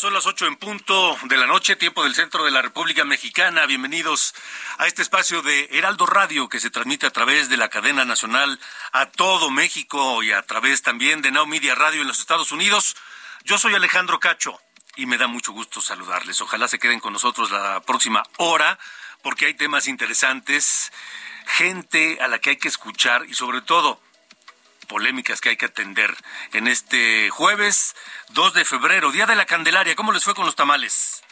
Son las ocho en punto de la noche, tiempo del centro de la República Mexicana. Bienvenidos a este espacio de Heraldo Radio que se transmite a través de la cadena nacional a todo México y a través también de Now Media Radio en los Estados Unidos. Yo soy Alejandro Cacho y me da mucho gusto saludarles. Ojalá se queden con nosotros la próxima hora porque hay temas interesantes, gente a la que hay que escuchar y sobre todo polémicas que hay que atender en este jueves 2 de febrero, Día de la Candelaria. ¿Cómo les fue con los tamales?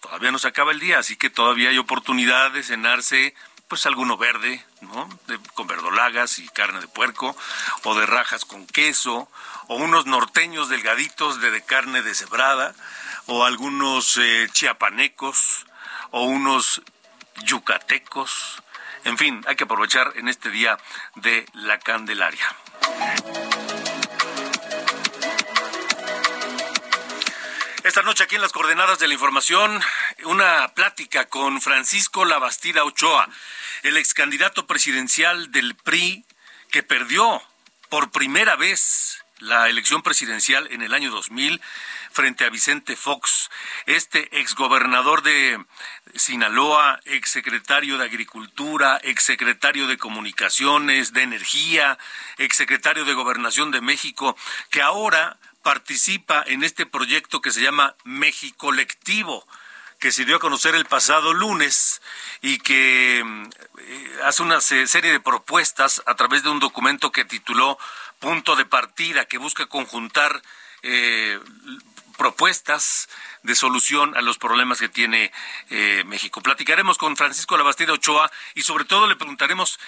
Todavía no se acaba el día, así que todavía hay oportunidad de cenarse pues alguno verde, ¿no? con verdolagas y carne de puerco, o de rajas con queso, o unos norteños delgaditos de, de carne deshebrada, o algunos eh, chiapanecos, o unos yucatecos. En fin, hay que aprovechar en este día de la Candelaria. Esta noche aquí en las coordenadas de la información, una plática con Francisco Labastida Ochoa, el ex candidato presidencial del PRI que perdió por primera vez la elección presidencial en el año 2000 frente a Vicente Fox, este exgobernador de Sinaloa, exsecretario de Agricultura, exsecretario de Comunicaciones, de Energía, exsecretario de Gobernación de México, que ahora participa en este proyecto que se llama México Colectivo que se dio a conocer el pasado lunes y que eh, hace una serie de propuestas a través de un documento que tituló Punto de Partida, que busca conjuntar eh, propuestas de solución a los problemas que tiene eh, México. Platicaremos con Francisco Labastida Ochoa y sobre todo le preguntaremos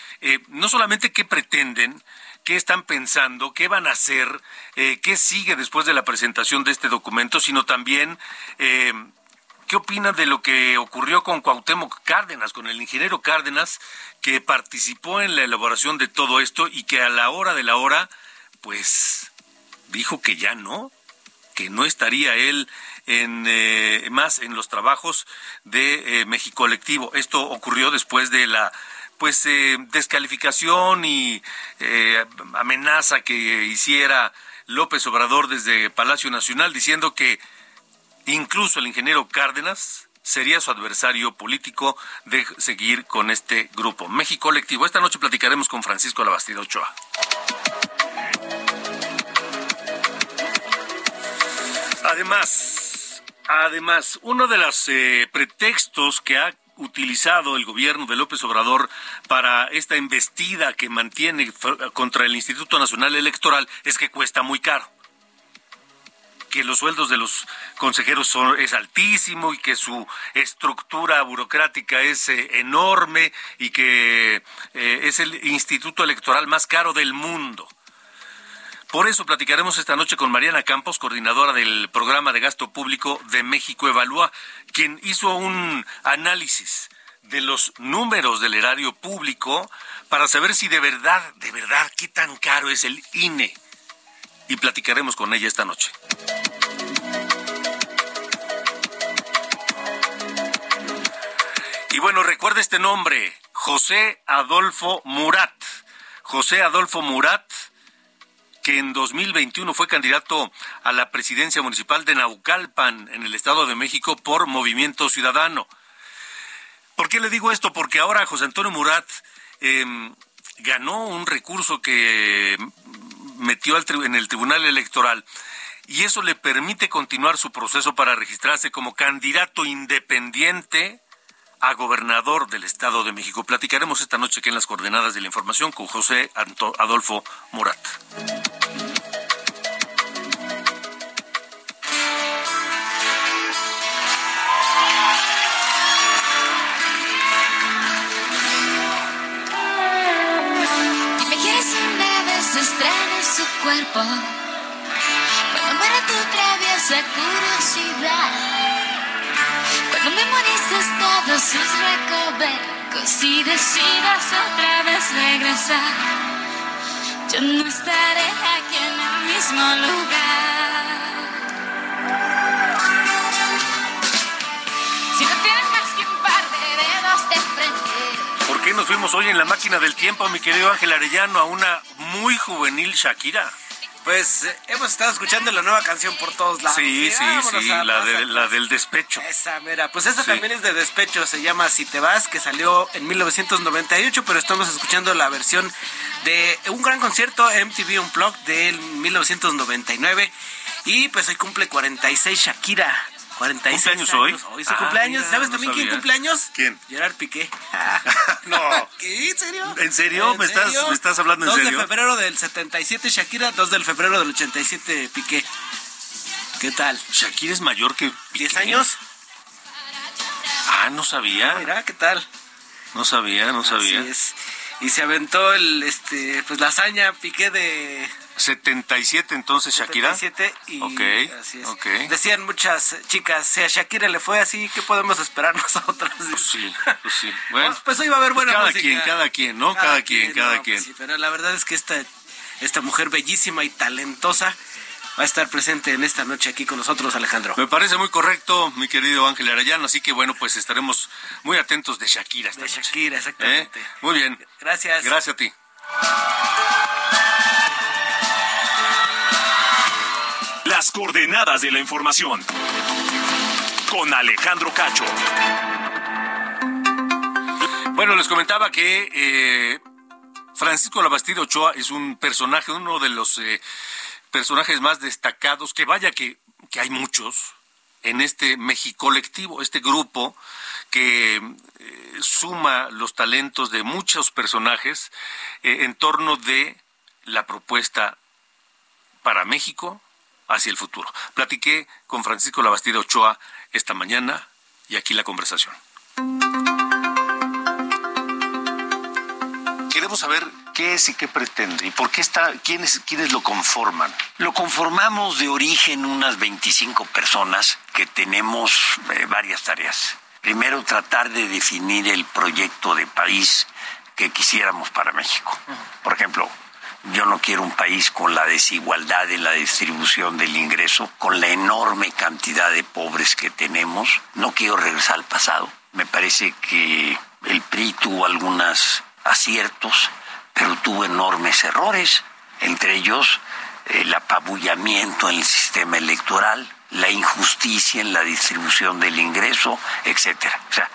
no solamente qué pretenden, qué están pensando, qué van a hacer, eh, qué sigue después de la presentación de este documento, sino también ¿Qué opina de lo que ocurrió con Cuauhtémoc Cárdenas, con el ingeniero Cárdenas, que participó en la elaboración de todo esto y que a la hora de la hora, pues dijo que ya no, que no estaría él en, eh, más en los trabajos de eh, México Colectivo. Esto ocurrió después de la pues eh, descalificación y amenaza que hiciera López Obrador desde Palacio Nacional diciendo que incluso el ingeniero Cárdenas sería su adversario político de seguir con este grupo. México Colectivo. Esta noche platicaremos con Francisco Labastida Ochoa. Además, además, uno de los eh, pretextos que ha utilizado el gobierno de López Obrador para esta embestida que mantiene contra el Instituto Nacional Electoral es que cuesta muy caro que los sueldos de los consejeros son, es altísimo y que su estructura burocrática es eh, enorme y que eh, es el instituto electoral más caro del mundo. Por eso platicaremos esta noche con Mariana Campos, coordinadora del programa de gasto público de México Evalúa, quien hizo un análisis de los números del erario público para saber si de verdad, de verdad, qué tan caro es el INE. Y platicaremos con ella esta noche. Y bueno, recuerda este nombre, José Adolfo Murat. José Adolfo Murat que en 2021 fue candidato a la presidencia municipal de Naucalpan, en el Estado de México, por Movimiento Ciudadano. ¿Por qué le digo esto? Porque ahora José Antonio Murat em, ganó un recurso que metió en el Tribunal Electoral y eso le permite continuar su proceso para registrarse como candidato independiente a gobernador del Estado de México. Platicaremos esta noche aquí en las coordenadas de la información con José Adolfo Murat. su cuerpo. Cuando muera tu traviesa curiosidad. Cuando memorices todos sus recovecos y decidas otra vez regresar. Yo no estaré aquí en el mismo lugar. Si no tienes más que un par de dedos de frente. ¿Por qué nos fuimos hoy en la máquina del tiempo, mi querido Ángel Arellano, a una muy juvenil Shakira. Pues eh, hemos estado escuchando la nueva canción por todos lados. Sí, sí, sí, la, la, del despecho. Esa, mira, pues esta también es de despecho, se llama Si te vas, que salió en 1998, pero estamos escuchando la versión de un gran concierto MTV Unplugged del 1999 y pues hoy cumple 46 Shakira. 46 ¿Cumpleaños hoy? Hoy su cumpleaños. ¿Sabes también quién cumpleaños? ¿Quién? Gerard Piqué. no. ¿Qué? ¿En serio? ¿En serio? ¿Me, Estás, ¿Me estás hablando en serio? 2 de febrero del 77 Shakira, 2 del febrero del 87 Piqué. ¿Qué tal? ¿Shakira es mayor que Piqué? ¿10 años? Ah, no sabía. mira, ¿qué tal? No sabía, no sabía. Así es. Y se aventó el, este, pues la hazaña Piqué de 77 entonces Shakira. 77 y okay, así es. Decían muchas chicas, si a Shakira le fue así, ¿qué podemos esperar nosotros? Pues sí, pues sí. Bueno, pues, pues hoy va a haber buena cada música. quien, cada quien, ¿no? Cada, quien, cada quien. Pues sí, pero la verdad es que esta esta mujer bellísima y talentosa va a estar presente en esta noche aquí con nosotros, Alejandro. Me parece muy correcto, mi querido Ángel Arayano, así que bueno, pues estaremos muy atentos de Shakira. Esta de Shakira, exactamente. ¿Eh? Muy bien. Gracias. Gracias a ti. Coordenadas de la información. Con Alejandro Cacho. Bueno, les comentaba que eh, Francisco Labastida Ochoa es un personaje, uno de los eh, personajes más destacados, que vaya que, que hay muchos en este México colectivo, este grupo que eh, suma los talentos de muchos personajes en torno de la propuesta para México, hacia el futuro. Platiqué con Francisco Labastida Ochoa esta mañana y aquí la conversación. Queremos saber qué es y qué pretende y por qué está, quiénes, quiénes lo conforman. Lo conformamos de origen unas 25 personas que tenemos eh, varias tareas. Primero, tratar de definir el proyecto de país que quisiéramos para México. Por ejemplo, yo no quiero un país con la desigualdad en la distribución del ingreso, con la enorme cantidad de pobres que tenemos. No quiero regresar al pasado. Me parece que el PRI tuvo algunos aciertos, pero tuvo enormes errores, entre ellos el apabullamiento en el sistema electoral, la injusticia en la distribución del ingreso, etcétera. O sea,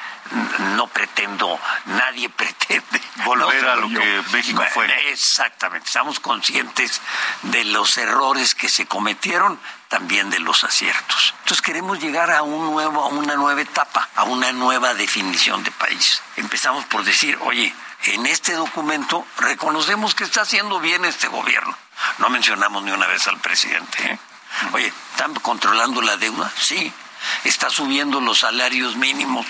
no pretendo, nadie pretende volver a lo que México fue. Exactamente, estamos conscientes de los errores que se cometieron, también de los aciertos. Entonces queremos llegar a un nuevo, a una nueva etapa, a una nueva definición de país. Empezamos por decir, oye, en este documento reconocemos que está haciendo bien este gobierno. No mencionamos ni una vez al presidente. ¿eh? Oye, ¿están controlando la deuda? Sí está subiendo los salarios mínimos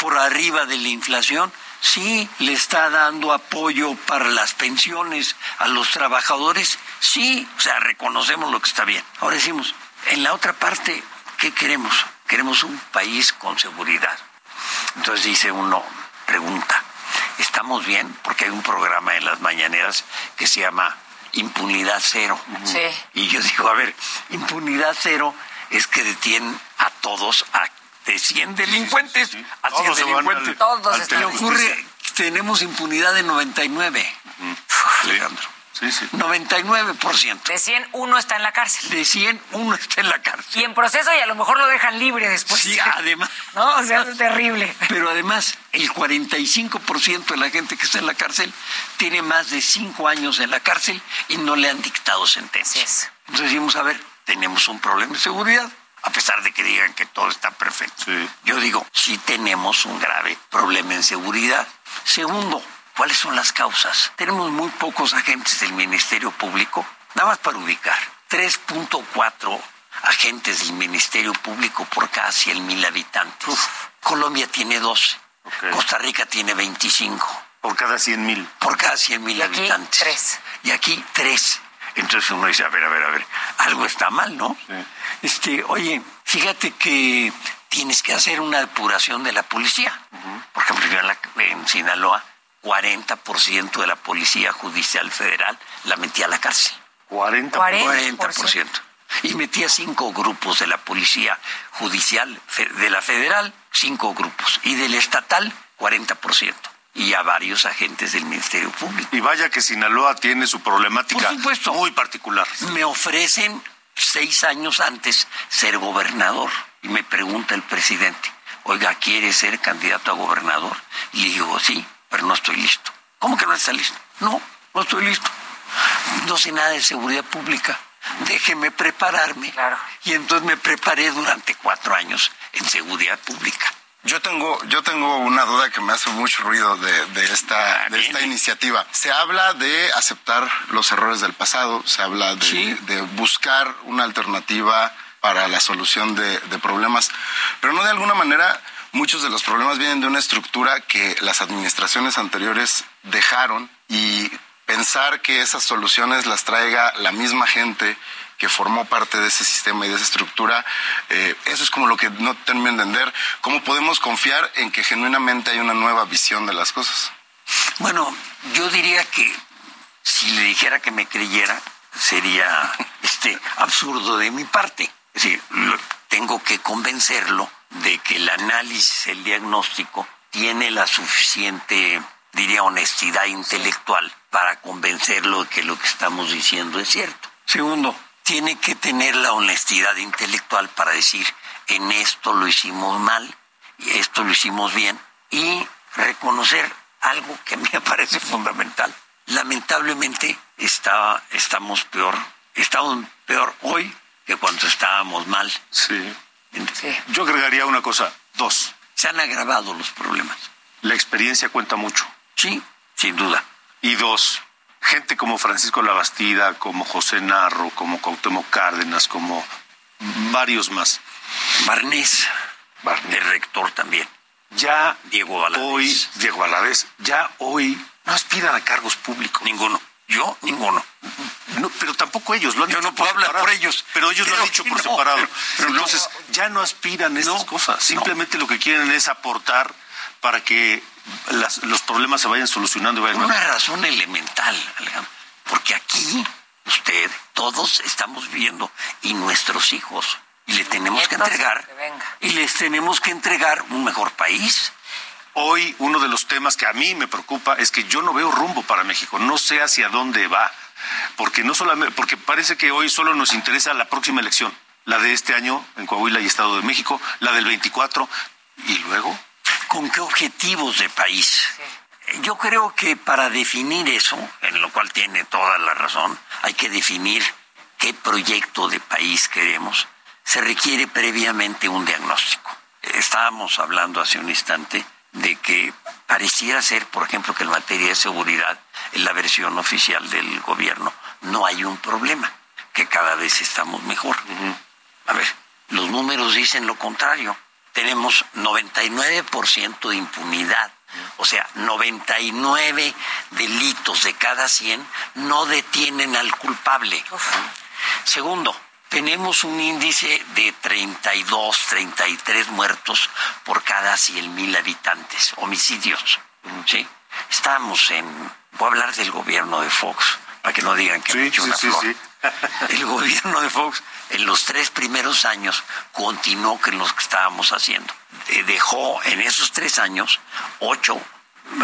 por arriba de la inflación, sí le está dando apoyo para las pensiones a los trabajadores, sí, o sea, reconocemos lo que está bien. Ahora decimos, en la otra parte, ¿qué queremos? Queremos un país con seguridad. Entonces dice uno, pregunta, ¿estamos bien? Porque hay un programa en las mañaneras que se llama Impunidad Cero. Sí. Y yo digo, a ver, impunidad cero es que detienen a todos, a de 100 delincuentes a 100 delincuentes. todos ocurre, tenemos impunidad de 99. Alejandro. Sí, sí. 99%. De 100, uno está en la cárcel. De 100, uno está en la cárcel. Y en proceso y a lo mejor lo dejan libre después. Sí, además. No, o sea, es terrible. Pero además, el 45% de la gente que está en la cárcel tiene más de 5 años en la cárcel y no le han dictado sentencia. Así es. Entonces decimos, a ver, tenemos un problema de seguridad, a pesar de que digan que todo está perfecto. Sí. Yo digo, sí tenemos un grave problema en seguridad. Segundo, ¿cuáles son las causas? Tenemos muy pocos agentes del Ministerio Público, nada más para ubicar. 3.4 agentes del Ministerio Público por cada 100 mil habitantes. Colombia tiene 12. Ok. Costa Rica tiene 25 Por cada 100 mil. por cada 100 mil Y aquí, habitantes. tres. Y aquí tres. Entonces uno dice, a ver, a ver, a ver, algo está mal, ¿no? Sí. Este, oye, fíjate que tienes que hacer una depuración de la policía. Por ejemplo, en, la- en Sinaloa, 40% de la policía judicial federal la metía a la cárcel. 40. 40. 40%. Y metía cinco grupos de la policía judicial de la federal, cinco grupos. Y del estatal, 40%. Y a varios agentes del Ministerio Público. Y vaya que Sinaloa tiene su problemática Por supuesto. muy particular. Me ofrecen seis años antes ser gobernador. Y me pregunta el presidente, oiga, ¿quiere ser candidato a gobernador? Y le digo, sí, pero no estoy listo. ¿Cómo que no está listo? No, no estoy listo. No sé nada de seguridad pública. Déjeme prepararme. Claro. Y entonces me preparé durante cuatro años en seguridad pública. Yo tengo, yo tengo una duda que me hace mucho ruido de, de esta, de esta iniciativa. Se habla de aceptar los errores del pasado, se habla de, Sí. de buscar una alternativa para la solución de, de problemas, pero no de alguna manera muchos de los problemas vienen de una estructura que las administraciones anteriores dejaron y pensar que esas soluciones las traiga la misma gente que formó parte de ese sistema y de esa estructura, eh, eso es como lo que no termino de entender. ¿Cómo podemos confiar en que genuinamente hay una nueva visión de las cosas? Bueno, yo diría que si le dijera que me creyera, sería este absurdo de mi parte. Es decir, tengo que convencerlo de que el análisis, el diagnóstico, tiene la suficiente, diría, honestidad intelectual para convencerlo de que lo que estamos diciendo es cierto. Segundo, tiene que tener la honestidad intelectual para decir, en esto lo hicimos mal, y esto lo hicimos bien, y reconocer algo que a mí me parece fundamental. Lamentablemente está, estamos peor, estamos peor hoy que cuando estábamos mal. Sí. Sí. Yo agregaría una cosa. Dos. Se han agravado los problemas. La experiencia cuenta mucho. Sí, sin duda. Y dos, gente como Francisco Labastida, como José Narro, como Cuauhtémoc Cárdenas, como varios más. Barnés, Barnés. el rector también. Ya Diego Valadez. hoy, Diego Valadez, ya hoy no aspiran a cargos públicos. Ninguno. Yo, ninguno. No, pero tampoco ellos lo han Yo dicho no puedo hablar separado. por ellos. Pero ellos lo han dicho por no, separado. pero- pero no. Entonces, ya no aspiran a estas cosas. Simplemente lo que quieren es aportar para que las- los problemas se vayan solucionando y vayan Por una razón elemental, Alejandro. Porque aquí, usted, todos estamos viviendo y nuestros hijos. Y le tenemos que entregar. que. Y les tenemos que entregar un mejor país. Hoy uno de los temas que a mí me preocupa es que yo no veo rumbo para México, no sé hacia dónde va, porque no solamente porque parece que hoy solo nos interesa la próxima elección, la de este año en Coahuila y Estado de México, la del 24 y luego ¿Con qué objetivos de país? Yo creo que para definir eso, en lo cual tiene toda la razón, hay que definir qué proyecto de país queremos. Se requiere previamente un diagnóstico. Estábamos hablando hace un instante de que pareciera ser, por ejemplo, que en materia de seguridad, en la versión oficial del gobierno, no hay un problema, que cada vez estamos mejor. A ver, los números dicen lo contrario. Tenemos 99% de impunidad. O sea, 99 delitos de cada 100 no detienen al culpable. Segundo, tenemos un índice de 32, 33 muertos por cada 100 mil habitantes, homicidios. ¿sí? Estamos en... Voy a hablar del gobierno de Fox, para que no digan que me Sí, echo sí, una sí, flor. El gobierno de Fox en los tres primeros años continuó con lo que estábamos haciendo. Eh, Dejó en esos tres años ocho,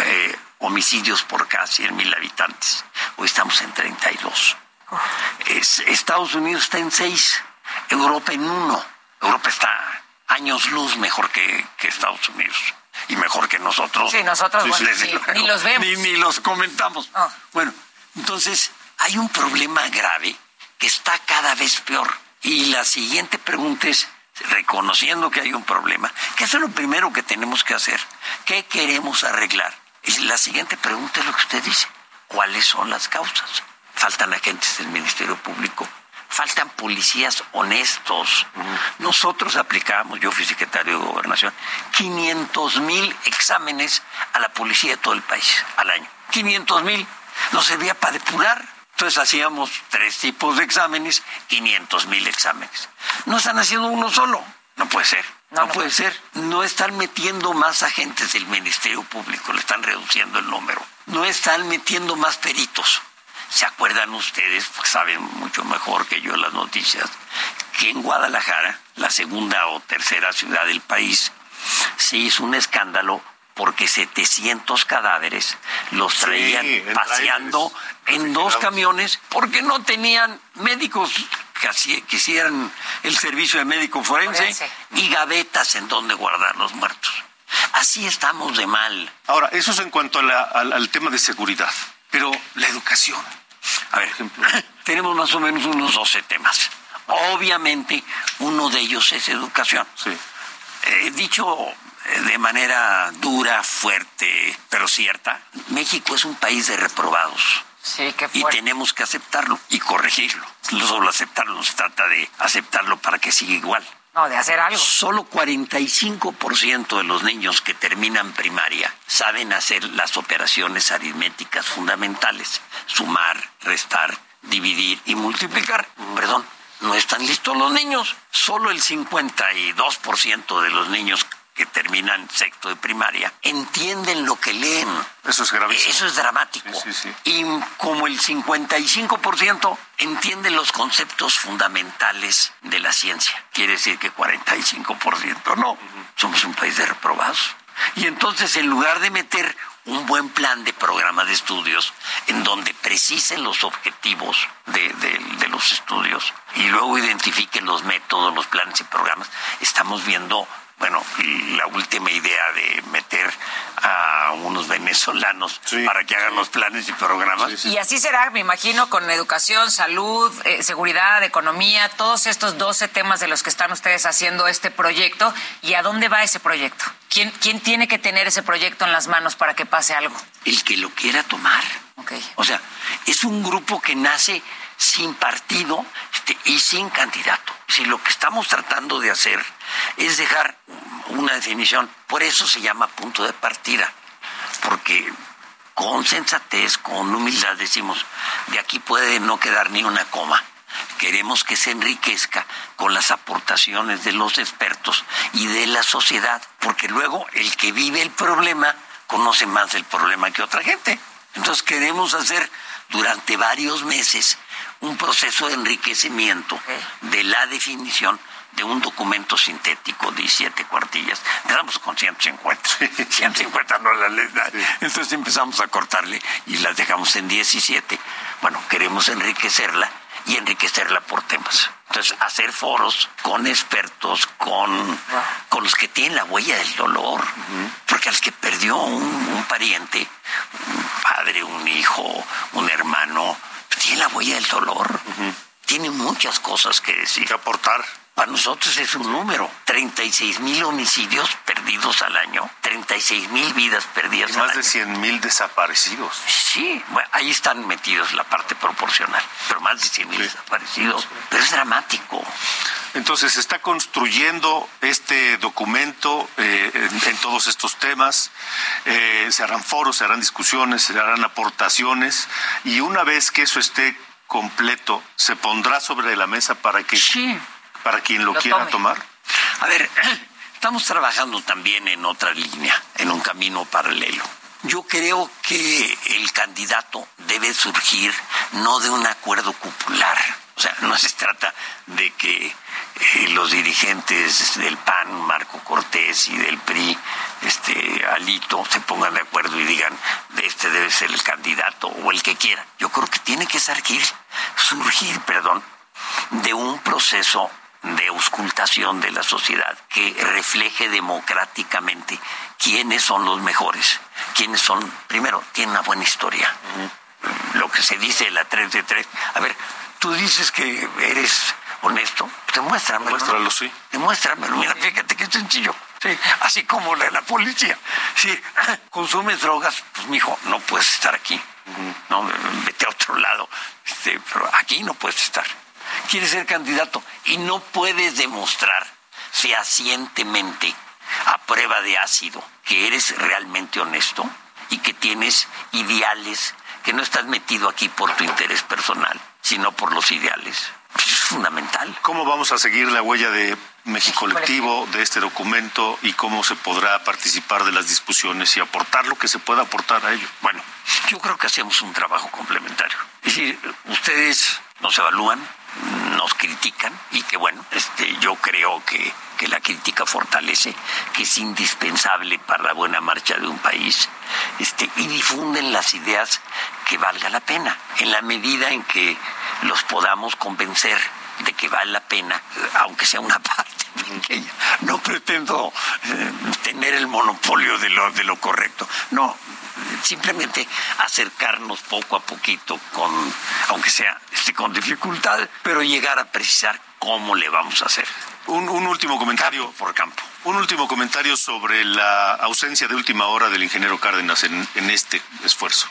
eh, homicidios por cada 100 mil habitantes. Hoy estamos en 32. Es- Estados Unidos está en 6, Europa en 1. Europa está años luz mejor que, que Estados Unidos y mejor que nosotros. Sí, nosotros, bueno, desde ni- luego. ni los vemos. Ni, ni los comentamos. Ah. Bueno, entonces hay un problema grave que está cada vez peor. Y la siguiente pregunta es, reconociendo que hay un problema, eso es lo primero que tenemos que hacer. ¿Qué queremos arreglar? Y la siguiente pregunta es lo que usted dice. ¿Cuáles son las causas? Faltan agentes del Ministerio Público. Faltan policías honestos. Nosotros aplicamos, yo fui secretario de Gobernación, 500 mil exámenes a la policía de todo el país al año. 500 mil. Nos servía para depurar. Entonces hacíamos tres tipos de exámenes, 500 mil exámenes. No están haciendo uno solo. No puede ser. No, No, no puede ser. No están metiendo más agentes del Ministerio Público, le están reduciendo el número. No están metiendo más peritos. ¿Se acuerdan ustedes, pues saben mucho mejor que yo las noticias, que en Guadalajara, la segunda o tercera ciudad del país, se hizo un escándalo porque 700 cadáveres los traían paseando trailers, en dos camiones porque no tenían médicos que, hicieran el servicio de médico forense, Forense. y gavetas en donde guardar los muertos. Así estamos de mal. Ahora, eso es en cuanto a la- al, al tema de seguridad. Pero la educación. A ver, tenemos más o menos unos 12 temas. Obviamente, uno de ellos es educación. Sí. Eh, dicho de manera dura, fuerte, pero cierta, México es un país de reprobados. Sí, qué Y tenemos que aceptarlo y corregirlo. No solo aceptarlo, no se trata de aceptarlo para que siga igual. No, de hacer algo. Solo 45% de los niños que terminan primaria saben hacer las operaciones aritméticas fundamentales, sumar, restar, dividir y multiplicar. Perdón, no están listos los niños. Solo el 52% de los niños que terminan sexto de primaria entienden lo que leen. Eso es gravísimo. Eso es dramático. Sí, sí, sí. Y como el 55% entiende los conceptos fundamentales de la ciencia. Quiere decir que 45% no. Somos un país de reprobados. Y entonces, en lugar de meter un buen plan de programa de estudios en donde precisen los objetivos de, de- de los estudios y luego identifiquen los métodos, los planes y programas, estamos viendo, bueno, la última idea de meter a unos venezolanos Sí, para que hagan los planes y programas. Sí, sí. Y así será, me imagino, con educación, salud, eh, seguridad, economía, todos estos 12 temas de los que están ustedes haciendo este proyecto. ¿Y a dónde va ese proyecto? ¿Quién, quién tiene que tener ese proyecto en las manos para que pase algo? El que lo quiera tomar. Ok. O sea, es un grupo que nace sin partido este, y sin candidato. Si lo que estamos tratando de hacer es dejar una definición, por eso se llama punto de partida, porque con sensatez, con humildad decimos, de aquí puede no quedar ni una coma. Queremos que se enriquezca con las aportaciones de los expertos y de la sociedad, porque luego el que vive el problema conoce más del problema que otra gente. Entonces queremos hacer durante varios meses un proceso de enriquecimiento de la definición de un documento sintético de 17 cuartillas. Empezamos con 150. 150 no la ley. Entonces empezamos a cortarle y las dejamos en 17. Bueno, queremos enriquecerla y enriquecerla por temas. Entonces, hacer foros con expertos, con, con los que tienen la huella del dolor, porque al que perdió un, un pariente, un padre, un hijo, un hermano, tiene la huella del dolor. Tiene muchas cosas que decir. Que aportar. Para nosotros es un número. 36 mil homicidios perdidos al año. 36 mil vidas perdidas Y al más año. de 100 mil desaparecidos. Sí, bueno, ahí están metidos la parte proporcional. Pero más de 100 mil Sí. desaparecidos. Pero es dramático. Entonces se está construyendo este documento eh, en, en todos estos temas. Eh, se harán foros, se harán discusiones, se harán aportaciones y una vez que eso esté completo, se pondrá sobre la mesa para que Sí. Para quien lo, Lo quiera tome. tomar. A ver, estamos trabajando también en otra línea, en un camino paralelo. Yo creo que el candidato debe surgir no de un acuerdo popular. O sea, no se trata de que eh, los dirigentes del PAN, Marco Cortés y del PRI este Alito se pongan de acuerdo y digan este debe ser el candidato o el que quiera. Yo creo que tiene que surgir, surgir, perdón, de un proceso de auscultación de la sociedad que refleje democráticamente quiénes son los mejores, quiénes son, primero, tienen una buena historia. Lo que se dice la 3 de 3. A ver, tú dices que eres honesto, demuéstramelo. Demuéstralo, sí. Demuéstramelo. Mira, fíjate que es sencillo. Sí, así como la, la policía. Si consumes drogas, pues mijo, no puedes estar aquí. No, vete a otro lado. Este, pero aquí no puedes estar. Quieres ser candidato y no puedes demostrar fehacientemente a prueba de ácido que eres realmente honesto y que tienes ideales, que no estás metido aquí por tu interés personal, sino por los ideales. Eso es fundamental. ¿Cómo vamos a seguir la huella de México Colectivo, de este documento y cómo se podrá participar de las discusiones y aportar lo que se pueda aportar a ello? Bueno, yo creo que hacemos un trabajo complementario. Es decir, ustedes nos evalúan, nos critican y que bueno, este, yo creo que, que la crítica fortalece, que es indispensable para la buena marcha de un país, este, y difunden las ideas que valga la pena, en la medida en que los podamos convencer de que vale la pena, aunque sea una parte pequeña. No pretendo eh, tener el monopolio de lo, de lo correcto. No, simplemente acercarnos poco a poquito con, aunque sea este, con dificultad, pero llegar a precisar cómo le vamos a hacer. Un, un último comentario. Campo por campo. Un último comentario sobre la ausencia de última hora del ingeniero Cárdenas en, en este esfuerzo.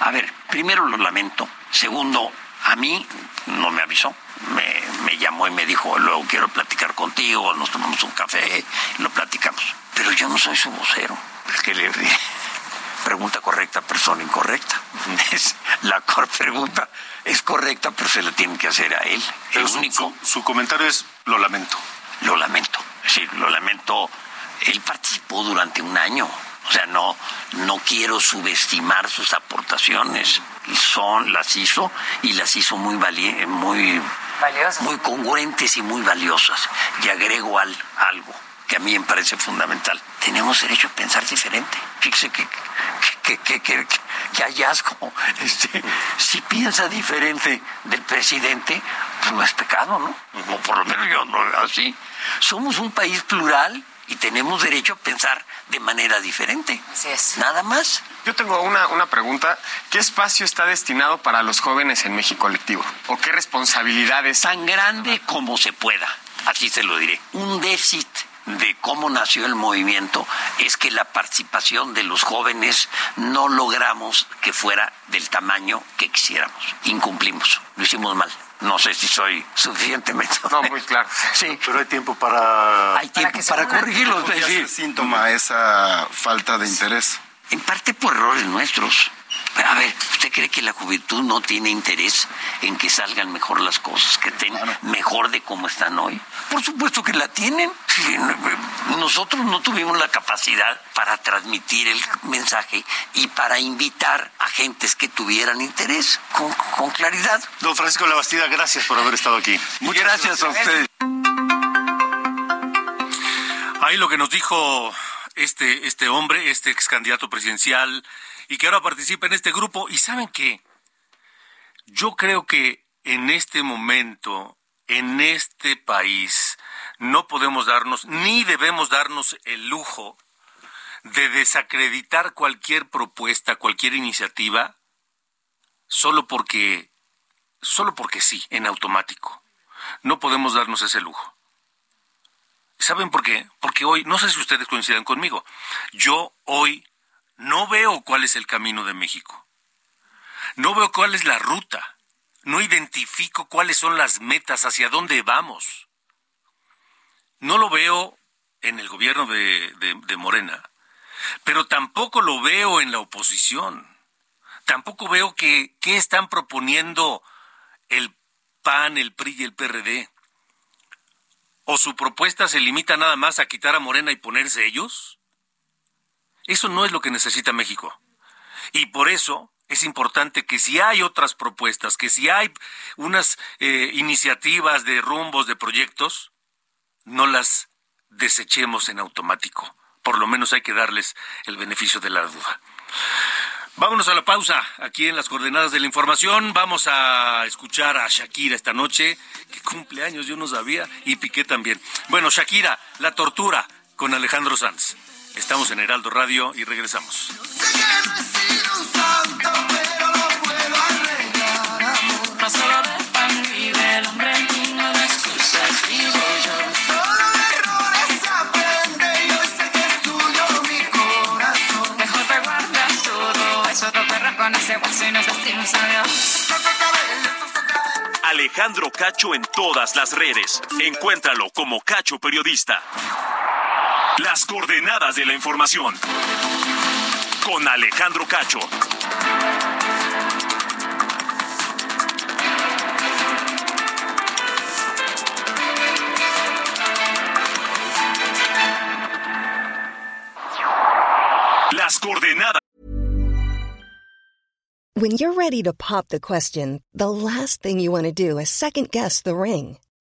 A ver, primero lo lamento. Segundo, a mí no me avisó. Me, me llamó y me dijo, luego quiero platicar contigo, nos tomamos un café, lo platicamos. Pero yo no soy su vocero. Es que le pregunta correcta, persona incorrecta. Es, la pregunta es correcta, pero se la tienen que hacer a él. El su, único, su- su comentario es, lo lamento. lo lamento. Es decir, lo lamento. Él participó durante un año. O sea, no, no quiero subestimar sus aportaciones. Son, las hizo y las hizo muy vali- muy, Valiosas. muy congruentes y muy valiosas. Y agrego al, algo que a mí me parece fundamental. Tenemos derecho a pensar diferente. Fíjese que, que, que, que, que- que hallazgo. Este, si piensa diferente del presidente, pues no es pecado, ¿no? O por lo menos yo no así. Somos un país plural y tenemos derecho a pensar de manera diferente. Así es. Nada más. Yo tengo una, una pregunta. ¿Qué espacio está destinado para los jóvenes en México Colectivo? ¿O qué responsabilidades? tan grande como se pueda, así se lo diré. Un déficit de cómo nació el movimiento es que la participación de los jóvenes no logramos que fuera del tamaño que quisiéramos. Incumplimos, lo hicimos mal. No sé si soy suficientemente. No, muy claro. Sí, Pero hay tiempo para... hay tiempo para pongan. corregirlo. Es ¿Qué decir, hace síntoma esa falta de interés? en parte por errores nuestros. A ver, ¿usted cree que la juventud no tiene interés en que salgan mejor las cosas, que estén mejor de cómo están hoy? Por supuesto que la tienen. No, Nosotros no tuvimos la capacidad para transmitir el mensaje y para invitar a gentes que tuvieran interés con, con claridad. Don Francisco Labastida, gracias por haber estado aquí. Muchas gracias a ustedes. Ahí lo que nos dijo este, este hombre, este ex candidato presidencial, y que ahora participa en este grupo. Y saben qué, yo creo que en este momento, en este país, no podemos darnos, ni debemos darnos el lujo de desacreditar cualquier propuesta, cualquier iniciativa, solo porque, solo porque sí, en automático. No podemos darnos ese lujo. ¿Saben por qué? Porque hoy, no sé si ustedes coincidan conmigo, yo hoy no veo cuál es el camino de México. No veo cuál es la ruta. No identifico cuáles son las metas, hacia dónde vamos. No lo veo en el gobierno de, Morena, pero tampoco lo veo en la oposición. Tampoco veo que qué están proponiendo el PAN, el PRI y el PRD. ¿O su propuesta se limita nada más a quitar a Morena y ponerse ellos? Eso no es lo que necesita México. Y por eso es importante que si hay otras propuestas, que si hay unas eh, iniciativas de rumbos, de proyectos, no las desechemos en automático, por lo menos hay que darles el beneficio de la duda. Vámonos a la pausa aquí en las coordenadas de la información. Vamos a escuchar a Shakira esta noche, que cumpleaños yo no sabía, y Piqué también. Bueno, Shakira, la tortura con Alejandro Sanz. Estamos en Heraldo Radio y regresamos. Alejandro Cacho en todas las redes. Encuéntralo como Cacho Periodista. Las coordenadas de la información. Con Alejandro Cacho. Las coordenadas. When you're ready to pop the question, the last thing you want to do is second guess the ring.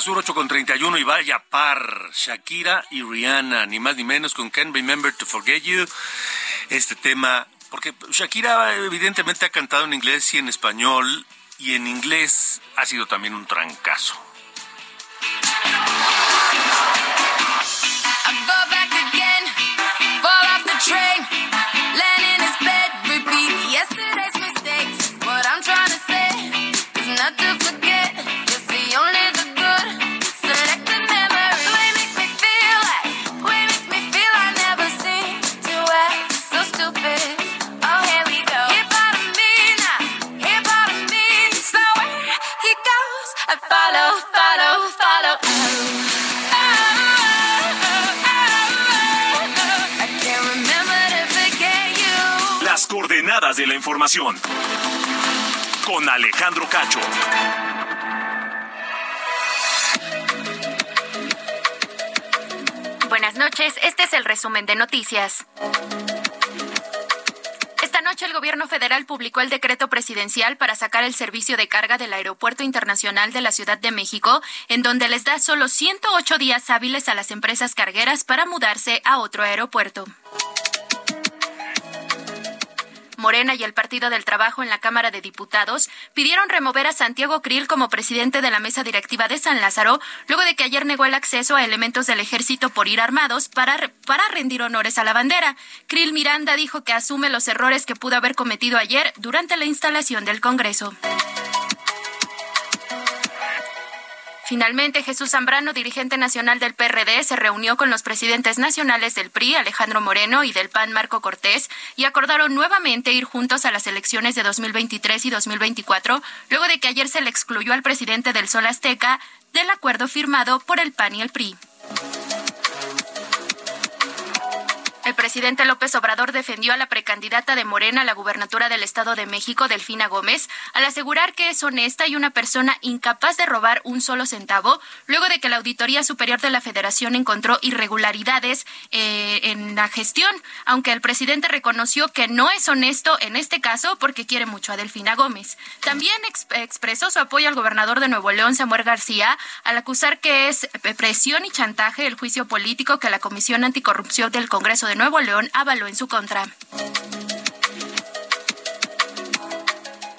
Sur, 8 con 31 y vaya par. Shakira y Rihanna, ni más ni menos con Can't Remember to Forget You. Este tema, porque Shakira evidentemente ha cantado en inglés y en español, y en inglés ha sido también un trancazo. Con Alejandro Cacho. Buenas noches, este es el resumen de noticias. Esta noche el gobierno federal publicó el decreto presidencial para sacar el servicio de carga del Aeropuerto Internacional de la Ciudad de México, en donde les da solo 108 días hábiles a las empresas cargueras para mudarse a otro aeropuerto. Morena y el Partido del Trabajo en la Cámara de Diputados pidieron remover a Santiago Krill como presidente de la mesa directiva de San Lázaro, luego de que ayer negó el acceso a elementos del ejército por ir armados para, para rendir honores a la bandera. Krill Miranda dijo que asume los errores que pudo haber cometido ayer durante la instalación del Congreso. Finalmente, Jesús Zambrano, dirigente nacional del PRD, se reunió con los presidentes nacionales del PRI, Alejandro Moreno, y del PAN, Marco Cortés, y acordaron nuevamente ir juntos a las elecciones de 2023 y 2024, luego de que ayer se le excluyó al presidente del Sol Azteca del acuerdo firmado por el PAN y el PRI. Presidente López Obrador defendió a la precandidata de Morena a la gubernatura del Estado de México, Delfina Gómez, al asegurar que es honesta y una persona incapaz de robar un solo centavo, luego de que la Auditoría Superior de la Federación encontró irregularidades eh, en la gestión, aunque el presidente reconoció que no es honesto en este caso porque quiere mucho a Delfina Gómez. También expresó su apoyo al gobernador de Nuevo León, Samuel García, al acusar que es presión y chantaje el juicio político que la Comisión Anticorrupción del Congreso de Nuevo León avaló en su contra.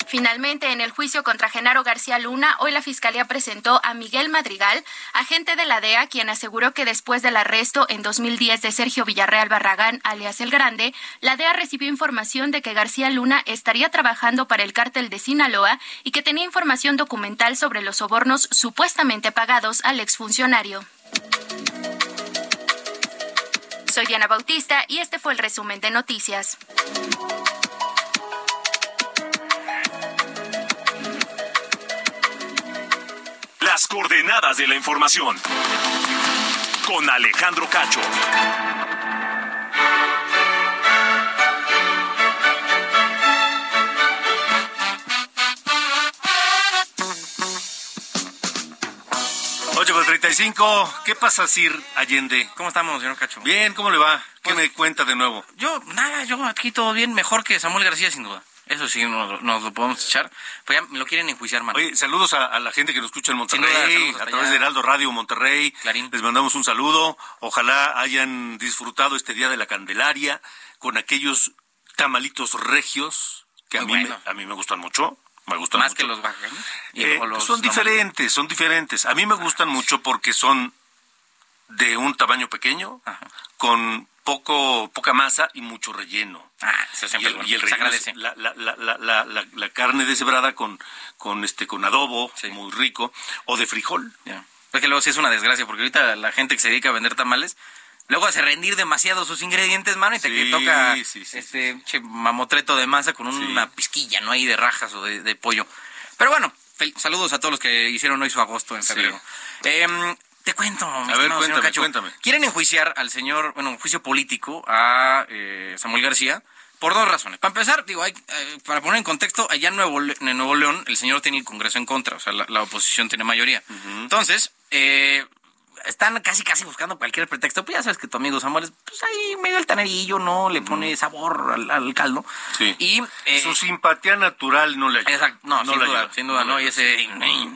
Finalmente, en el juicio contra Genaro García Luna, hoy la Fiscalía presentó a Miguel Madrigal, agente de la DEA, quien aseguró que después del arresto en 2010 de Sergio Villarreal Barragán, alias El Grande, la DEA recibió información de que García Luna estaría trabajando para el cártel de Sinaloa y que tenía información documental sobre los sobornos supuestamente pagados al exfuncionario. Soy Diana Bautista y este fue el resumen de noticias. Las coordenadas de la información. Con Alejandro Cacho. 35. ¿Qué pasa, Sir Allende? ¿Cómo estamos, señor Cacho? Bien, ¿cómo le va? ¿Qué pues, me cuenta de nuevo? Yo, nada, yo aquí todo bien, mejor que Samuel García, sin duda. Eso sí, nos, lo podemos echar. Pues ya me lo quieren enjuiciar, mano. Oye, saludos a, la gente que nos escucha en Monterrey, a través de Heraldo Radio Monterrey. Les mandamos un saludo. Ojalá hayan disfrutado este Día de la Candelaria con aquellos tamalitos regios que a mí, a mí me gustan mucho. Me gustan Más que los oaxaqueños. Eh, son diferentes, son diferentes. A mí me gustan mucho porque son de un tamaño pequeño, con poco poca masa y mucho relleno. Ah, eso siempre y el, relleno la, la, la, la, carne deshebrada con, con, este, con adobo, muy rico, o de frijol. Porque luego sí es una desgracia, porque ahorita la gente que se dedica a vender tamales Luego hace rendir demasiado sus ingredientes, mano, y te toca este mamotreto de masa con una pizquilla, ¿no? Ahí de rajas o de, pollo. Pero bueno, saludos a todos los que hicieron hoy su agosto en febrero. Em, te cuento, a ver, cuéntame, cuéntame. Quieren enjuiciar al señor, bueno, un juicio político a eh, Samuel García por dos razones. Para empezar, digo, hay, eh, para poner en contexto, allá en Nuevo, en Nuevo León el señor tiene el Congreso en contra, o sea, la, oposición tiene mayoría. Entonces, eh, están casi casi buscando cualquier pretexto. Pues ya sabes que tu amigo Samuel, pues ahí medio altanerillo, ¿no? Le pone sabor al, caldo. Sí. Y eh, su simpatía natural no le ayuda. Exacto, no, sin, duda, sin duda, ¿no? Y ese,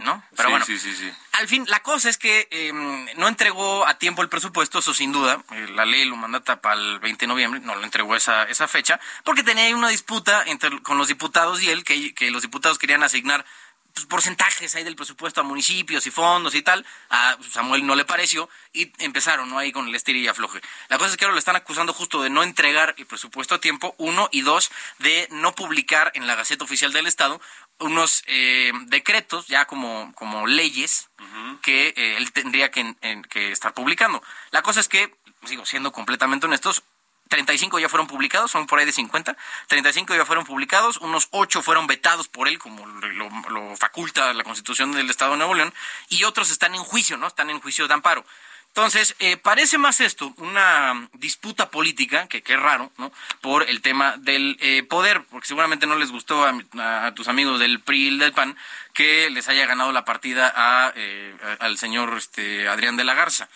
¿no? Pero bueno. Sí, sí, sí. Al fin, la cosa es que em, no entregó a tiempo el presupuesto, eso sin duda. Eh, la ley lo mandata para el 20 de noviembre, no lo entregó esa, esa fecha, porque tenía una disputa entre, con los diputados y él, que, que los diputados querían asignar pues, porcentajes ahí del presupuesto a municipios y fondos y tal. A Samuel no le pareció y empezaron ¿no? ahí con el estir y afloje. La cosa es que ahora le están acusando justo de no entregar el presupuesto a tiempo, uno, y dos, de no publicar en la Gaceta Oficial del Estado unos eh, decretos, ya como, como leyes, que eh, él tendría que, que estar publicando. La cosa es que, sigo siendo completamente honestos, 35 ya fueron publicados, son por ahí de 50. 35 ya fueron publicados, unos 8 fueron vetados por él, como lo, faculta la Constitución del Estado de Nuevo León, y otros están en juicio, ¿no? Están en juicio de amparo. Entonces, eh, parece más esto una disputa política, que qué raro, ¿no? Por el tema del eh, poder, porque seguramente no les gustó a, tus amigos del PRI y del PAN que les haya ganado la partida a, eh, al señor este, Adrián de la Garza.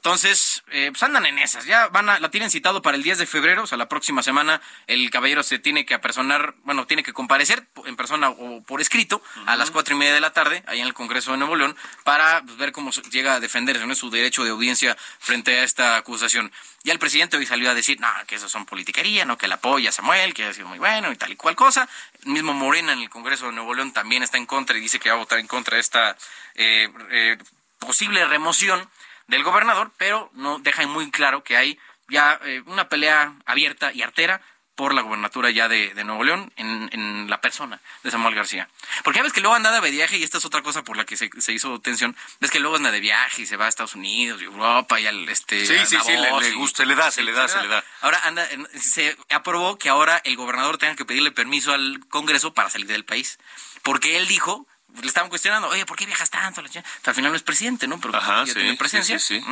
Entonces, eh, pues andan en esas. Ya van a, la tienen citado para el 10 de febrero, o sea, la próxima semana el caballero se tiene que apersonar, bueno, tiene que comparecer en persona o por escrito a las cuatro y media de la tarde, ahí en el Congreso de Nuevo León, para pues, ver cómo llega a defenderse, ¿no? su derecho de audiencia frente a esta acusación. Ya el presidente hoy salió a decir, no, que eso son politiquería, no, que la apoya a Samuel, que ha sido muy bueno y tal y cual cosa. El mismo Morena en el Congreso de Nuevo León también está en contra y dice que va a votar en contra de esta eh, eh, posible remoción del gobernador, pero no deja muy claro que hay ya eh, una pelea abierta y artera por la gobernatura ya de, Nuevo León en, la persona de Samuel García. Porque ya ves que luego anda de viaje y esta es otra cosa por la que se, hizo tensión. Ves que luego anda de viaje y se va a Estados Unidos y Europa y al este. Sí, sí, sí, le, gusta, se le da, se le da, se le da. Ahora anda, se aprobó que ahora el gobernador tenga que pedirle permiso al Congreso para salir del país. Porque él dijo le estaban cuestionando, oye, ¿por qué viajas tanto? al final no es presidente, ¿no? Pero Ajá, tiene presencia. Sí,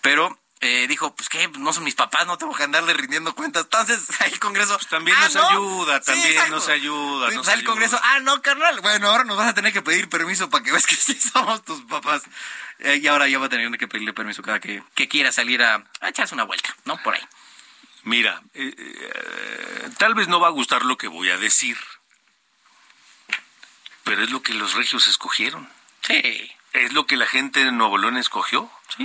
Pero eh, dijo, pues que no son mis papás, no tengo que andarle rindiendo cuentas. Entonces, el Congreso... Pues también ah, nos ayuda, también nos ayuda. Nos el Congreso, ah, no, carnal, bueno, ahora nos vas a tener que pedir permiso para que veas que sí somos tus papás. Eh, y ahora ya va a tener que pedirle permiso cada que, que quiera salir a, echarse una vuelta, ¿no? Por ahí. Mira, eh, tal vez no va a gustar lo que voy a decir, pero es lo que los regios escogieron. Sí. Es lo que la gente de Nuevo León escogió. Sí.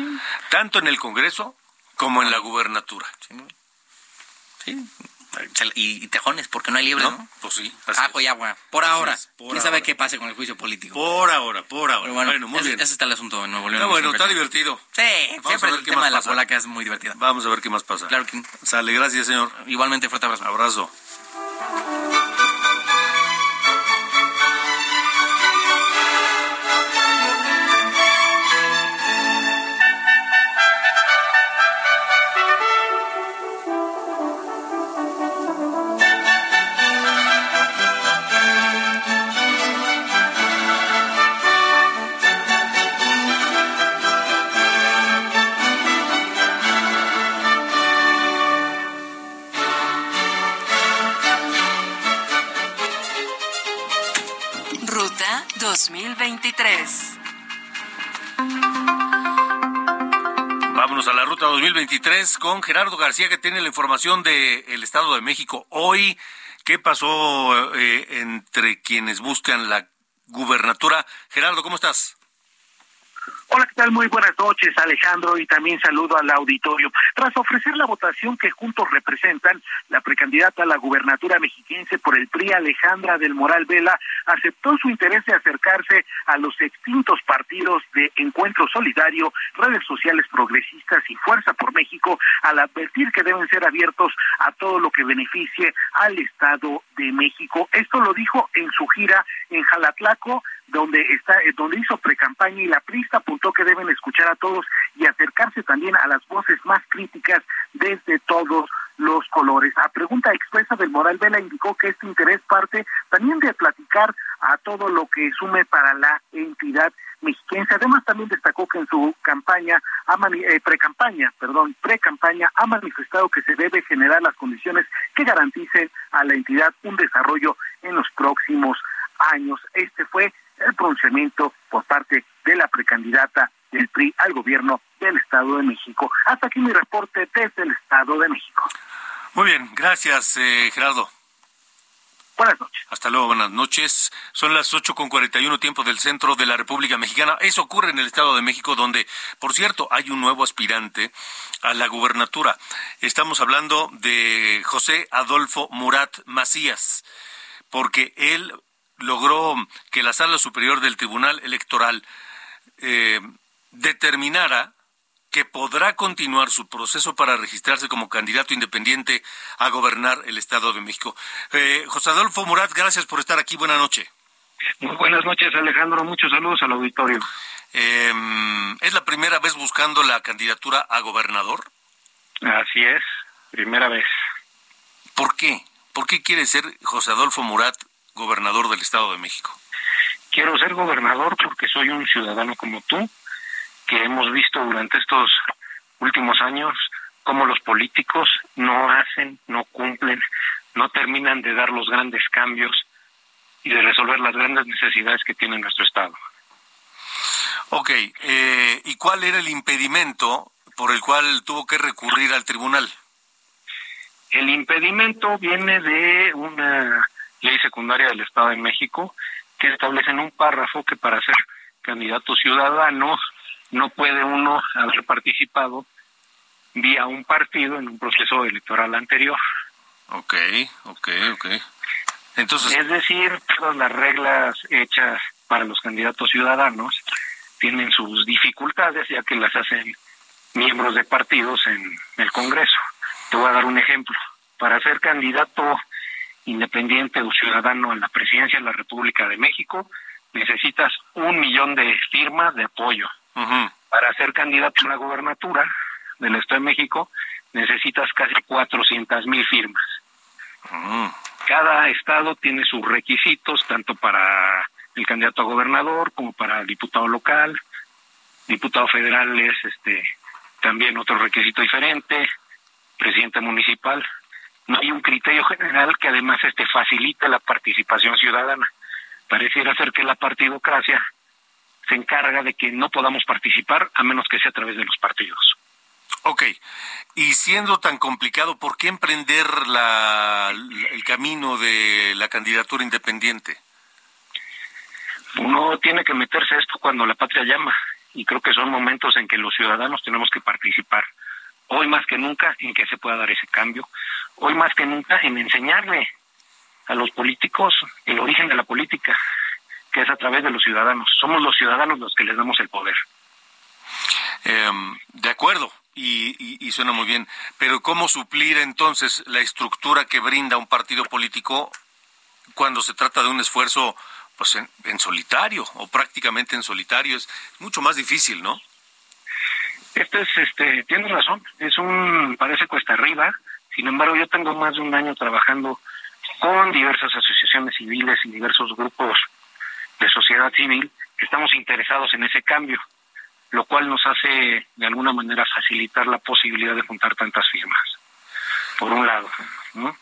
Tanto en el Congreso como en la gubernatura. Sí. Y, tejones, porque no hay libre, ¿no? Pues sí. Ajo y agua. Por ahora. ¿Quién sabe qué pase con el juicio político? Por ahora, por ahora. bueno, muy bien. Ese está el asunto de Nuevo León. bueno, está divertido. Sí, siempre el tema de la polaca es muy divertido. Vamos a ver qué más pasa. Claro que Sale, gracias, señor. Igualmente, fuerte abrazo. Abrazo. Vámonos a la ruta 2023 con Gerardo García que tiene la información del Estado de México. Hoy, ¿qué pasó eh, entre quienes buscan la gubernatura? Gerardo, ¿cómo estás? Hola, ¿qué tal? Muy buenas noches, Alejandro, y también saludo al auditorio. Tras ofrecer la votación que juntos representan, la precandidata a la gubernatura mexiquense por el PRI, Alejandra del Moral Vela, aceptó su interés de acercarse a los extintos partidos de Encuentro Solidario, redes sociales progresistas y Fuerza por México, al advertir que deben ser abiertos a todo lo que beneficie al Estado de México. Esto lo dijo en su gira en Jalatlaco, donde está, eh, donde hizo precampaña y la prista apuntó que deben escuchar a todos y acercarse también a las voces más críticas desde todos los colores. A pregunta expresa del Moral Vela indicó que este interés parte también de platicar a todo lo que sume para la entidad mexiquense. Además también destacó que en su campaña, eh, pre-campaña, perdón, pre-campaña ha manifestado que se debe generar las condiciones que garanticen a la entidad un desarrollo en los próximos años. Este fue el pronunciamiento por parte de la precandidata del PRI al gobierno del Estado de México. Hasta aquí mi reporte desde el Estado de México. Muy bien, gracias eh, Gerardo. Buenas noches. Hasta luego, buenas noches. Son las ocho con cuarenta y uno tiempo del centro de la República Mexicana. Eso ocurre en el Estado de México, donde, por cierto, hay un nuevo aspirante a la gubernatura. Estamos hablando de José Adolfo Murat Macías, porque él logró que la Sala Superior del Tribunal Electoral eh, determinara que podrá continuar su proceso para registrarse como candidato independiente a gobernar el Estado de México. Eh, José Adolfo Murat, gracias por estar aquí. Buenas noches. Muy buenas noches, Alejandro. Muchos saludos al auditorio. Em, ¿Es la primera vez buscando la candidatura a gobernador? Así es, primera vez. ¿Por qué? ¿Por qué quiere ser José Adolfo Murat gobernador del Estado de México? Quiero ser gobernador porque soy un ciudadano como tú, que hemos visto durante estos últimos años cómo los políticos no hacen, no cumplen, no terminan de dar los grandes cambios y de resolver las grandes necesidades que tiene nuestro Estado. Ok, eh, ¿y cuál era el impedimento por el cual tuvo que recurrir al tribunal? El impedimento viene de una ley secundaria del Estado de México que establece en un párrafo que para ser candidato ciudadano no puede uno haber participado vía un partido en un proceso electoral anterior. Ok, ok, ok. Entonces... Es decir, todas las reglas hechas para los candidatos ciudadanos tienen sus dificultades ya que las hacen miembros de partidos en el Congreso. Te voy a dar un ejemplo. Para ser candidato independiente o ciudadano a la presidencia de la República de México, necesitas un millón de firmas de apoyo. Para ser candidato a la gobernatura del Estado de México, necesitas casi 400 mil firmas. Cada estado tiene sus requisitos, tanto para el candidato a gobernador como para diputado local. Diputado federal es este también otro requisito diferente, presidente municipal. No hay un criterio general que además este facilite la participación ciudadana. Pareciera ser que la partidocracia se encarga de que no podamos participar a menos que sea a través de los partidos. Ok, y siendo tan complicado, ¿por qué emprender la, el camino de la candidatura independiente? Uno tiene que meterse esto cuando la patria llama y creo que son momentos en que los ciudadanos tenemos que participar. Hoy más que nunca en que se pueda dar ese cambio. Hoy más que nunca en enseñarle a los políticos el origen de la política, que es a través de los ciudadanos. Somos los ciudadanos los que les damos el poder. Em, de acuerdo, y, suena muy bien, pero ¿cómo suplir entonces la estructura que brinda un partido político cuando se trata de un esfuerzo pues en, solitario o prácticamente en solitario? Es mucho más difícil, ¿no? Este es, este, tienes razón, es un, parece cuesta arriba, sin embargo yo tengo más de un año trabajando con diversas asociaciones civiles y diversos grupos de sociedad civil que estamos interesados en ese cambio lo cual nos hace de alguna manera facilitar la posibilidad de juntar tantas firmas, por un lado, ¿no?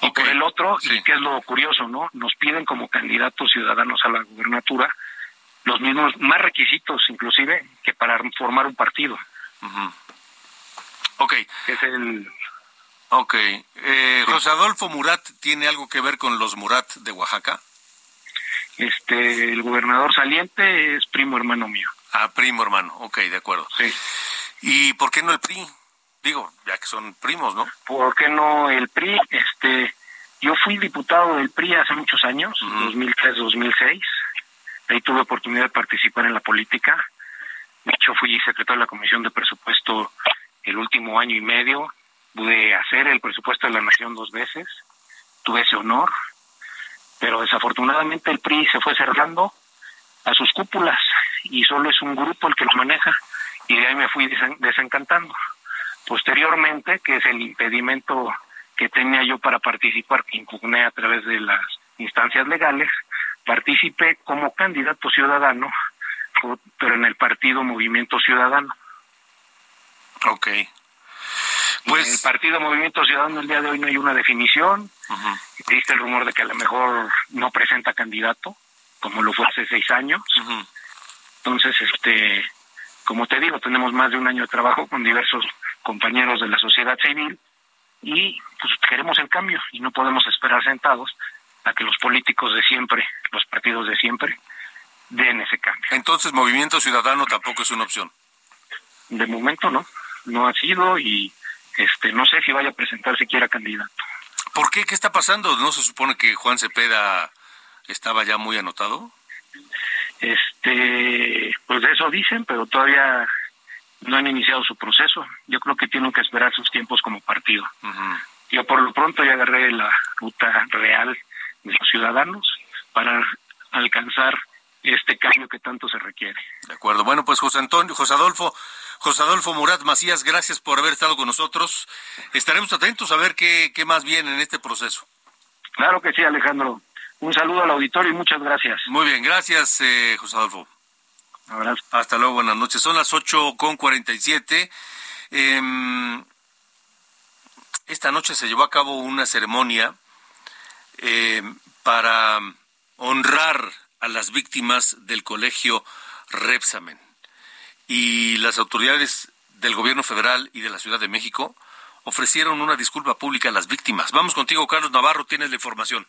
Y por el otro, y que es lo curioso, ¿no? Nos piden como candidatos ciudadanos a la gubernatura los mismos, más requisitos inclusive que para formar un partido. Ok. es el... Ok. Eh, José Adolfo Murat tiene algo que ver con los Murat de Oaxaca. Este, el gobernador saliente es primo hermano mío. Ah, primo hermano, ok, de acuerdo. Sí. ¿Y por qué no el PRI? Digo, ya que son primos, ¿no? ¿Por qué no el PRI? Este, yo fui diputado del PRI hace muchos años, 2003-2006. Ahí tuve oportunidad de participar en la política. De hecho, fui secretario de la Comisión de Presupuesto el último año y medio. Pude hacer el presupuesto de la Nación dos veces. Tuve ese honor pero desafortunadamente el PRI se fue cerrando a sus cúpulas y solo es un grupo el que lo maneja y de ahí me fui desencantando. Posteriormente, que es el impedimento que tenía yo para participar, que impugné a través de las instancias legales, participé como candidato ciudadano, pero en el partido Movimiento Ciudadano. Ok. Pues en el partido Movimiento Ciudadano el día de hoy no hay una definición. Existe el rumor de que a lo mejor no presenta candidato, como lo fue hace seis años. Entonces, este, como te digo, tenemos más de un año de trabajo con diversos compañeros de la sociedad civil y pues queremos el cambio y no podemos esperar sentados a que los políticos de siempre, los partidos de siempre, den ese cambio. Entonces, Movimiento Ciudadano tampoco es una opción. De momento no, no ha sido y este no sé si vaya a presentar siquiera candidato. ¿Por qué? ¿Qué está pasando? ¿No se supone que Juan Cepeda estaba ya muy anotado? Este, pues eso dicen, pero todavía no han iniciado su proceso. Yo creo que tienen que esperar sus tiempos como partido. Yo por lo pronto ya agarré la ruta real de los ciudadanos para alcanzar este cambio que tanto se requiere. De acuerdo. Bueno, pues José Antonio, José Adolfo, José Adolfo Murat Macías, gracias por haber estado con nosotros. Estaremos atentos a ver qué, qué más viene en este proceso. Claro que sí, Alejandro. Un saludo al auditorio y muchas gracias. Muy bien, gracias, eh, José Adolfo. Abrazo. Hasta luego, buenas noches. Son las ocho con cuarenta y siete. Em, esta noche se llevó a cabo una ceremonia em, para honrar a las víctimas del colegio Repsamen. Y las autoridades del gobierno federal y de la Ciudad de México ofrecieron una disculpa pública a las víctimas. Vamos contigo, Carlos Navarro, tienes la información.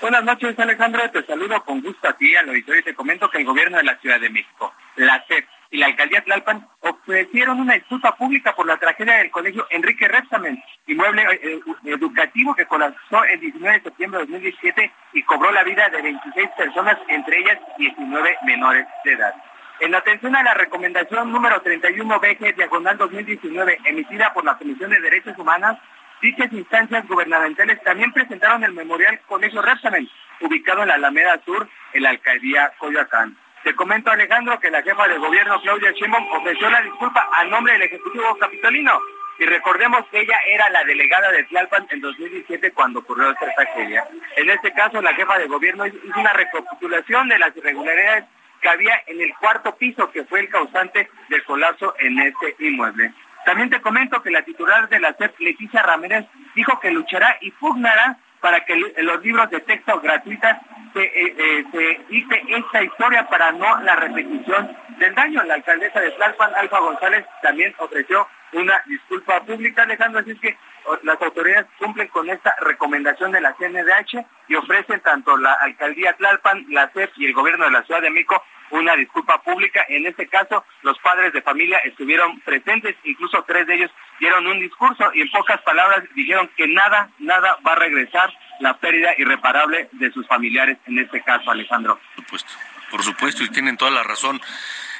Buenas noches, Alejandro. Te saludo con gusto a ti, al auditorio, y te comento que el gobierno de la Ciudad de México, la CEP y la alcaldía Tlalpan ofrecieron una disculpa pública por la tragedia del colegio Enrique Repsamen, inmueble eh, eh, educativo que colapsó el 19 de septiembre de 2017 y cobró la vida de 26 personas, entre ellas 19 menores de edad. En atención a la recomendación número 31 BG diagonal 2019 emitida por la Comisión de Derechos Humanos, Dichas instancias gubernamentales también presentaron el memorial Colegio Repsamen, ubicado en la Alameda Sur, en la alcaldía Coyoacán. Te comento, Alejandro, que la jefa de gobierno, Claudia Sheinbaum, ofreció la disculpa a nombre del Ejecutivo Capitolino. Y recordemos que ella era la delegada de Tlalpan en 2017 cuando ocurrió esta tragedia. En este caso, la jefa de gobierno hizo una recapitulación de las irregularidades que había en el cuarto piso, que fue el causante del colapso en este inmueble. También te comento que la titular de la CEP, Leticia Ramírez, dijo que luchará y pugnará para que los libros de texto gratuitas se, eh, eh, se esta historia para no la repetición del daño. La alcaldesa de Tlalpan, Alfa González, también ofreció una disculpa pública, dejando así que las autoridades cumplen con esta recomendación de la CNDH y ofrecen tanto la alcaldía Tlalpan, la CEP y el gobierno de la Ciudad de México una disculpa pública. En este caso, los padres de familia estuvieron presentes, incluso tres de ellos dieron un discurso y en pocas palabras dijeron que nada, nada va a regresar la pérdida irreparable de sus familiares en este caso, Alejandro. Por supuesto, por supuesto, y tienen toda la razón.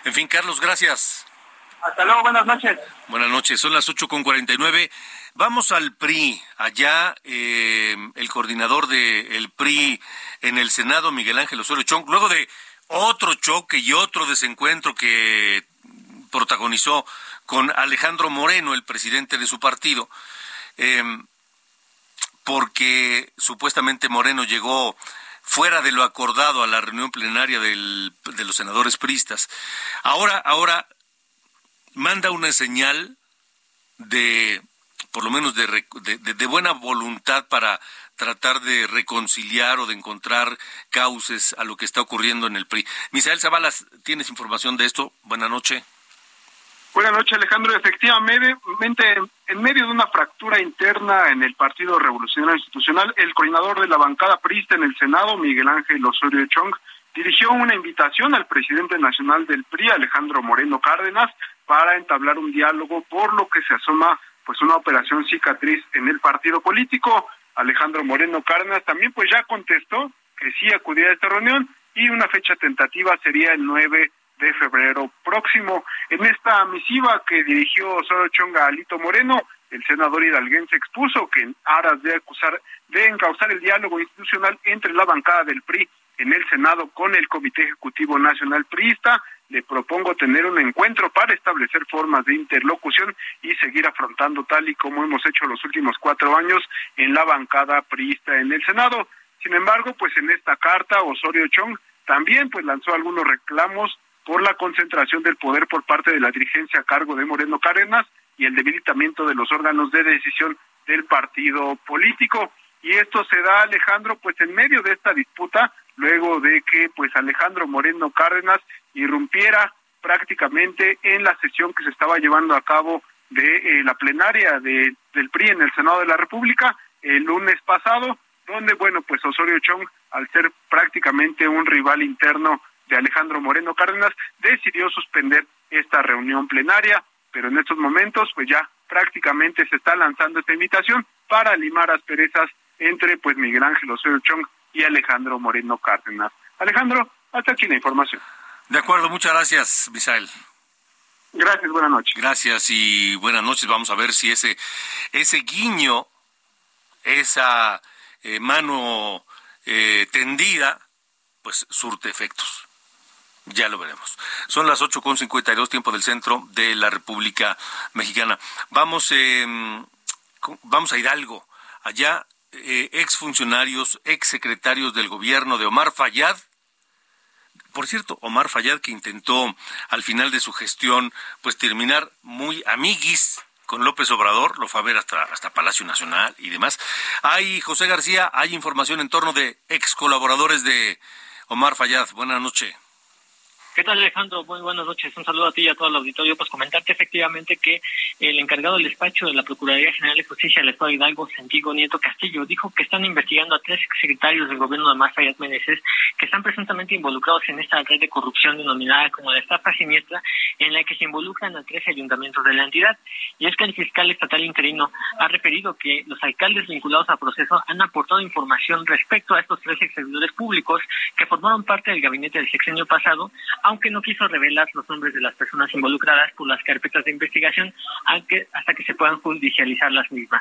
En fin, Carlos, gracias. Hasta luego, buenas noches. Buenas noches, son las ocho con nueve. Vamos al PRI. Allá eh, el coordinador del PRI en el Senado, Miguel Ángel Osorio Chong, luego de otro choque y otro desencuentro que protagonizó con Alejandro Moreno, el presidente de su partido, eh, porque supuestamente Moreno llegó fuera de lo acordado a la reunión plenaria de los senadores priistas. Ahora, ahora manda una señal de, por lo menos de, de, buena voluntad para tratar de reconciliar o de encontrar cauces a lo que está ocurriendo en el PRI. Misael Zabalas, ¿tienes información de esto? Buenas noches. Buenas noches, Alejandro. Efectivamente, en medio de una fractura interna en el Partido Revolucionario Institucional, el coordinador de la bancada prista en el Senado, Miguel Ángel Osorio Chong, dirigió una invitación al presidente nacional del PRI, Alejandro Moreno Cárdenas, para entablar un diálogo por lo que se asoma pues una operación cicatriz en el partido político. Alejandro Moreno Cárdenas también pues ya contestó que sí acudía a esta reunión y una fecha tentativa sería el 9 de febrero próximo. En esta misiva que dirigió Osorio Chonga Alito Moreno, el senador hidalguense expuso que en aras de acusar de encauzar el diálogo institucional entre la bancada del PRI en el Senado con el Comité Ejecutivo Nacional Priista, le propongo tener un encuentro para establecer formas de interlocución y seguir afrontando tal y como hemos hecho los últimos cuatro años en la bancada priista en el Senado. Sin embargo, pues en esta carta Osorio Chong también pues lanzó algunos reclamos por la concentración del poder por parte de la dirigencia a cargo de Moreno Cárdenas y el debilitamiento de los órganos de decisión del partido político. Y esto se da, Alejandro, pues en medio de esta disputa, luego de que pues Alejandro Moreno Cárdenas irrumpiera prácticamente en la sesión que se estaba llevando a cabo de eh, la plenaria de, del PRI en el Senado de la República el lunes pasado, donde, bueno, pues Osorio Chong, al ser prácticamente un rival interno de Alejandro Moreno Cárdenas, decidió suspender esta reunión plenaria, pero en estos momentos pues ya prácticamente se está lanzando esta invitación para limar asperezas entre pues Miguel Ángel Osorio Chong y Alejandro Moreno Cárdenas. Alejandro, hasta aquí la información. De acuerdo, muchas gracias, Misael. Gracias, buenas noches. Gracias y buenas noches. Vamos a ver si ese, ese guiño, esa eh, mano eh, tendida, pues surte efectos. Ya lo veremos. Son las ocho con dos tiempo del centro de la República Mexicana. Vamos, eh, vamos a Hidalgo. Allá, eh, exfuncionarios, exsecretarios del gobierno de Omar Fayad. Por cierto, Omar Fayad que intentó al final de su gestión pues terminar muy amiguis con López Obrador, lo fue a ver hasta, hasta Palacio Nacional y demás. Hay, José García, hay información en torno de ex colaboradores de Omar Fayad. Buenas noches. ¿Qué tal Alejandro? Muy buenas noches. Un saludo a ti y a todo el auditorio. Pues comentarte efectivamente que el encargado del despacho de la Procuraduría General de Justicia del Estado Hidalgo, Santiago Nieto Castillo, dijo que están investigando a tres secretarios del gobierno de Mar Fayad Meneses que están presuntamente involucrados en esta red de corrupción denominada como la estafa siniestra en la que se involucran a tres ayuntamientos de la entidad. Y es que el fiscal estatal interino ha referido que los alcaldes vinculados al proceso han aportado información respecto a estos tres servidores públicos que formaron parte del gabinete del sexenio pasado, aunque no quiso revelar los nombres de las personas involucradas por las carpetas de investigación hasta que se puedan judicializar las mismas.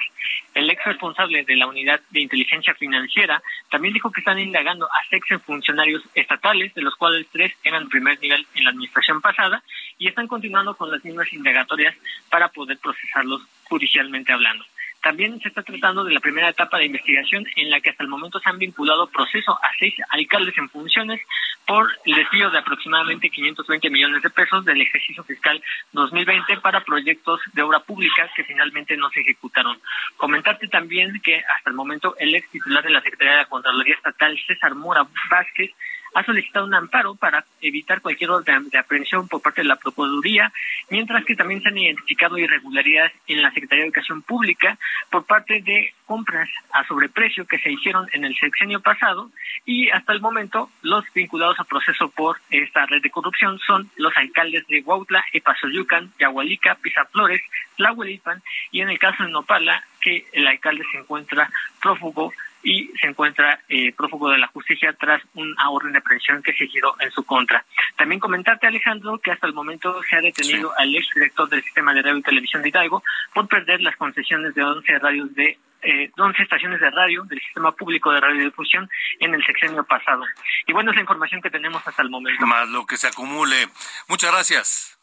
El ex responsable de la unidad de inteligencia financiera también dijo que están indagando a sex funcionarios estatales, de los cuales tres eran primer nivel en la administración pasada, y están continuando con las mismas indagatorias para poder procesarlos judicialmente hablando. También se está tratando de la primera etapa de investigación en la que hasta el momento se han vinculado proceso a seis alcaldes en funciones por el desvío de aproximadamente 520 millones de pesos del ejercicio fiscal 2020 para proyectos de obra pública que finalmente no se ejecutaron. Comentarte también que hasta el momento el ex titular de la Secretaría de la Contraloría Estatal, César Mora Vázquez, ha solicitado un amparo para evitar cualquier orden de aprehensión por parte de la Procuraduría, mientras que también se han identificado irregularidades en la Secretaría de Educación Pública por parte de compras a sobreprecio que se hicieron en el sexenio pasado y hasta el momento los vinculados a proceso por esta red de corrupción son los alcaldes de Huautla, Epazoyucan, Yahualica, Pizaflores, Tlahuelipan y en el caso de Nopala que el alcalde se encuentra prófugo y se encuentra eh, prófugo de la justicia tras una orden de aprehensión que se giró en su contra. También comentarte, Alejandro, que hasta el momento se ha detenido al ex director del sistema de radio y televisión de Hidalgo por perder las concesiones de 11 radios de eh, 11 estaciones de radio del sistema público de radiodifusión en el sexenio pasado. Y bueno, es la información que tenemos hasta el momento. Más lo que se acumule. Muchas gracias.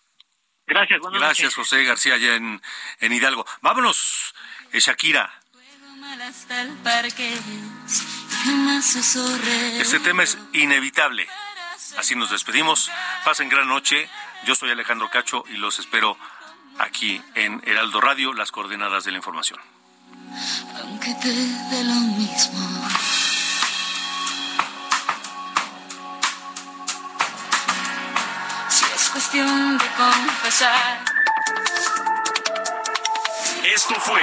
Gracias, Gracias, José García, allá en, en Hidalgo. Vámonos, eh, Shakira. Este tema es inevitable. Así nos despedimos. Pasen gran noche. Yo soy Alejandro Cacho y los espero aquí en Heraldo Radio, las coordenadas de la información. Aunque te dé lo mismo. Si es cuestión de confesar. Esto fue